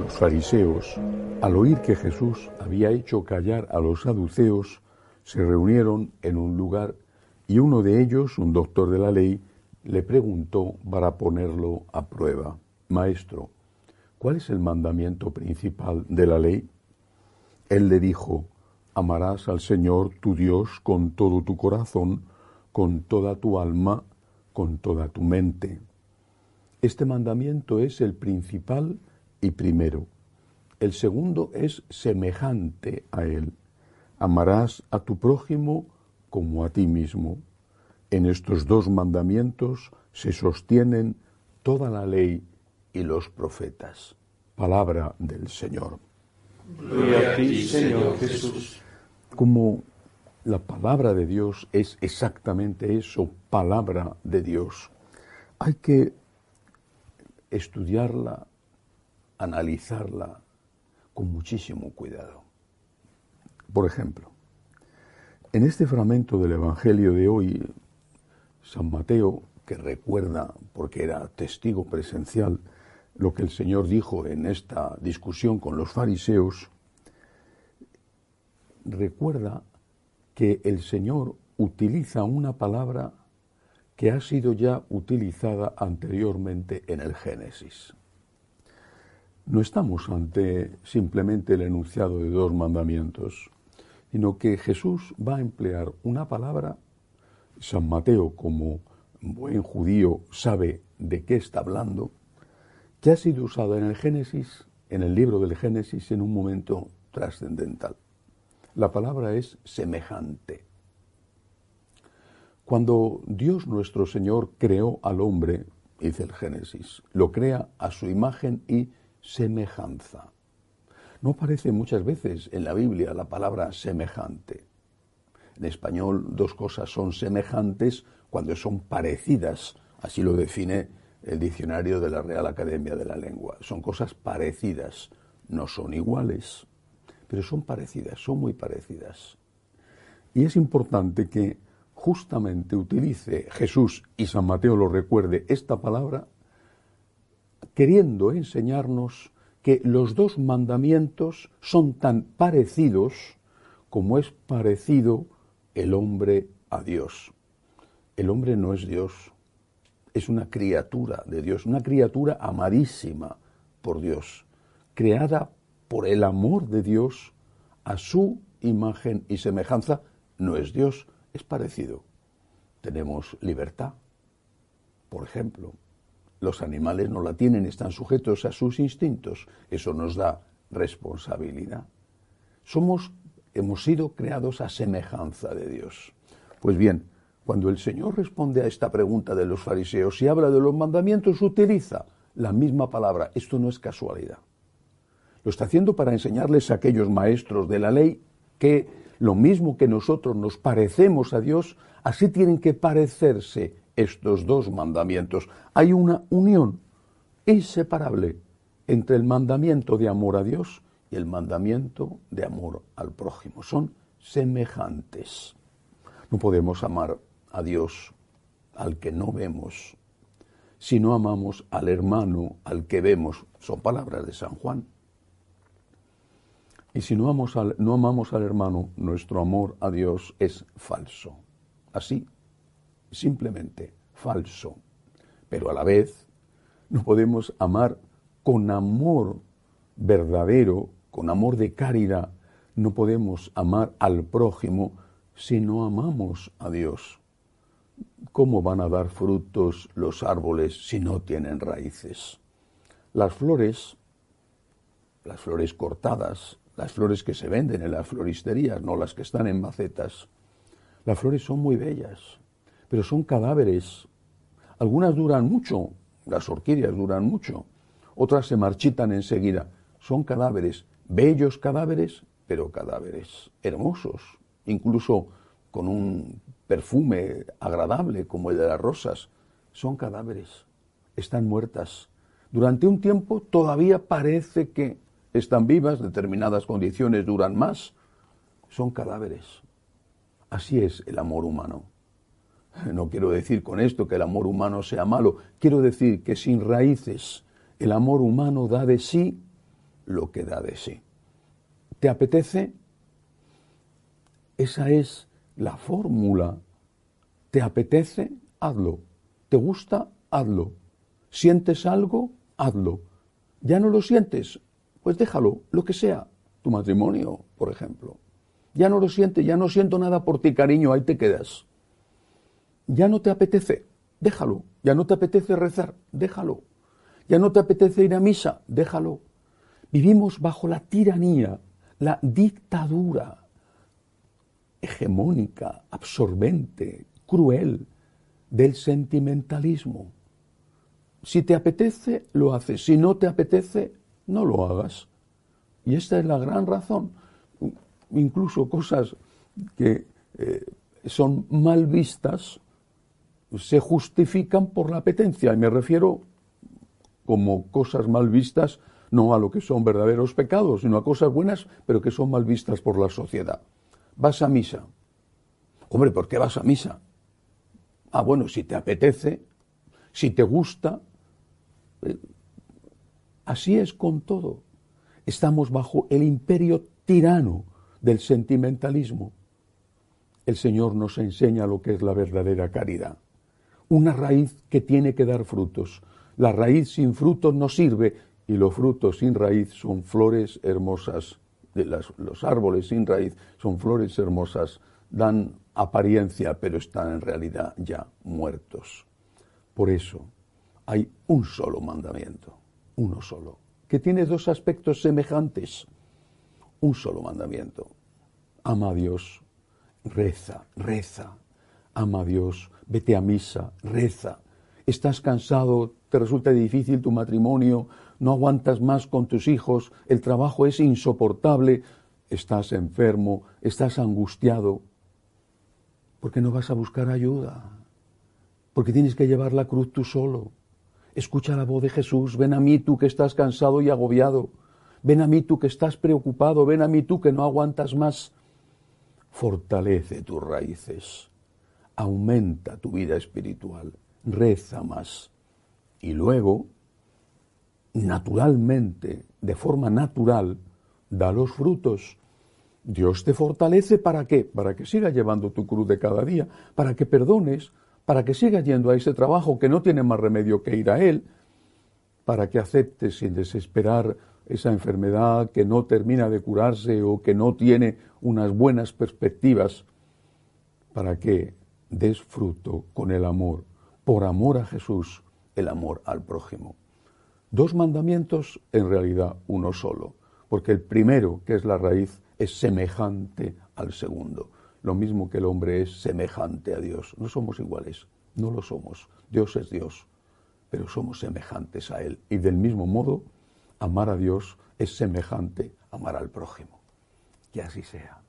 los fariseos, al oír que Jesús había hecho callar a los saduceos, se reunieron en un lugar y uno de ellos, un doctor de la ley, le preguntó para ponerlo a prueba, Maestro, ¿cuál es el mandamiento principal de la ley? Él le dijo, amarás al Señor tu Dios con todo tu corazón, con toda tu alma, con toda tu mente. Este mandamiento es el principal y primero. El segundo es semejante a él. Amarás a tu prójimo como a ti mismo. En estos dos mandamientos se sostienen toda la ley y los profetas. Palabra del Señor. Gloria a ti, Señor Jesús. Como la palabra de Dios es exactamente eso, palabra de Dios, hay que estudiarla, analizarla con muchísimo cuidado. Por ejemplo, en este fragmento del Evangelio de hoy, San Mateo, que recuerda, porque era testigo presencial, lo que el Señor dijo en esta discusión con los fariseos, recuerda que el Señor utiliza una palabra que ha sido ya utilizada anteriormente en el Génesis. No estamos ante simplemente el enunciado de dos mandamientos, sino que Jesús va a emplear una palabra, San Mateo como buen judío sabe de qué está hablando, que ha sido usada en el Génesis, en el libro del Génesis, en un momento trascendental. La palabra es semejante. Cuando Dios nuestro Señor creó al hombre, dice el Génesis, lo crea a su imagen y semejanza. No aparece muchas veces en la Biblia la palabra semejante. En español dos cosas son semejantes cuando son parecidas, así lo define el diccionario de la Real Academia de la Lengua. Son cosas parecidas, no son iguales, pero son parecidas, son muy parecidas. Y es importante que justamente utilice Jesús y San Mateo lo recuerde esta palabra queriendo enseñarnos que los dos mandamientos son tan parecidos como es parecido el hombre a Dios. El hombre no es Dios, es una criatura de Dios, una criatura amadísima por Dios, creada por el amor de Dios a su imagen y semejanza, no es Dios, es parecido. Tenemos libertad, por ejemplo, los animales no la tienen, están sujetos a sus instintos. Eso nos da responsabilidad. Somos, hemos sido creados a semejanza de Dios. Pues bien, cuando el Señor responde a esta pregunta de los fariseos y habla de los mandamientos, utiliza la misma palabra. Esto no es casualidad. Lo está haciendo para enseñarles a aquellos maestros de la ley que lo mismo que nosotros nos parecemos a Dios, así tienen que parecerse estos dos mandamientos. Hay una unión inseparable entre el mandamiento de amor a Dios y el mandamiento de amor al prójimo. Son semejantes. No podemos amar a Dios al que no vemos si no amamos al hermano al que vemos. Son palabras de San Juan. Y si no amamos al, no amamos al hermano, nuestro amor a Dios es falso. Así simplemente falso. Pero a la vez no podemos amar con amor verdadero, con amor de caridad. No podemos amar al prójimo si no amamos a Dios. ¿Cómo van a dar frutos los árboles si no tienen raíces? Las flores, las flores cortadas, las flores que se venden en las floristerías, no las que están en macetas, las flores son muy bellas, pero son cadáveres. Algunas duran mucho, las orquídeas duran mucho, otras se marchitan enseguida. Son cadáveres, bellos cadáveres, pero cadáveres hermosos, incluso con un perfume agradable como el de las rosas. Son cadáveres, están muertas. Durante un tiempo todavía parece que están vivas, determinadas condiciones duran más. Son cadáveres. Así es el amor humano. No quiero decir con esto que el amor humano sea malo, quiero decir que sin raíces el amor humano da de sí lo que da de sí. ¿Te apetece? Esa es la fórmula. ¿Te apetece? Hazlo. ¿Te gusta? Hazlo. ¿Sientes algo? Hazlo. ¿Ya no lo sientes? Pues déjalo, lo que sea. Tu matrimonio, por ejemplo. Ya no lo sientes, ya no siento nada por ti, cariño, ahí te quedas. Ya no te apetece, déjalo. Ya no te apetece rezar, déjalo. Ya no te apetece ir a misa, déjalo. Vivimos bajo la tiranía, la dictadura hegemónica, absorbente, cruel del sentimentalismo. Si te apetece, lo haces. Si no te apetece, no lo hagas. Y esta es la gran razón. Incluso cosas que eh, son mal vistas se justifican por la apetencia. Y me refiero como cosas mal vistas, no a lo que son verdaderos pecados, sino a cosas buenas, pero que son mal vistas por la sociedad. Vas a misa. Hombre, ¿por qué vas a misa? Ah, bueno, si te apetece, si te gusta. Eh, así es con todo. Estamos bajo el imperio tirano del sentimentalismo. El Señor nos enseña lo que es la verdadera caridad una raíz que tiene que dar frutos. La raíz sin frutos no sirve y los frutos sin raíz son flores hermosas. los árboles sin raíz son flores hermosas, dan apariencia, pero están en realidad ya muertos. Por eso hay un solo mandamiento, uno solo, que tiene dos aspectos semejantes. Un solo mandamiento. Ama a Dios, reza, reza, ama a Dios, vete a misa, reza. Estás cansado, te resulta difícil tu matrimonio, no aguantas más con tus hijos, el trabajo es insoportable, estás enfermo, estás angustiado. ¿Por qué no vas a buscar ayuda? Porque tienes que llevar la cruz tú solo. Escucha la voz de Jesús, ven a mí tú que estás cansado y agobiado. Ven a mí tú que estás preocupado, ven a mí tú que no aguantas más. Fortalece tus raíces aumenta tu vida espiritual, reza más. Y luego, naturalmente, de forma natural, da los frutos. Dios te fortalece para qué? Para que sigas llevando tu cruz de cada día, para que perdones, para que sigas yendo a ese trabajo que no tiene más remedio que ir a él, para que aceptes sin desesperar esa enfermedad que no termina de curarse o que no tiene unas buenas perspectivas, para que des fruto con el amor, por amor a Jesús, el amor al prójimo. Dos mandamientos, en realidad uno solo, porque el primero, que es la raíz, es semejante al segundo. Lo mismo que el hombre es semejante a Dios. No somos iguales, no lo somos. Dios es Dios, pero somos semejantes a Él. Y del mismo modo, amar a Dios es semejante a amar al prójimo. Que así sea.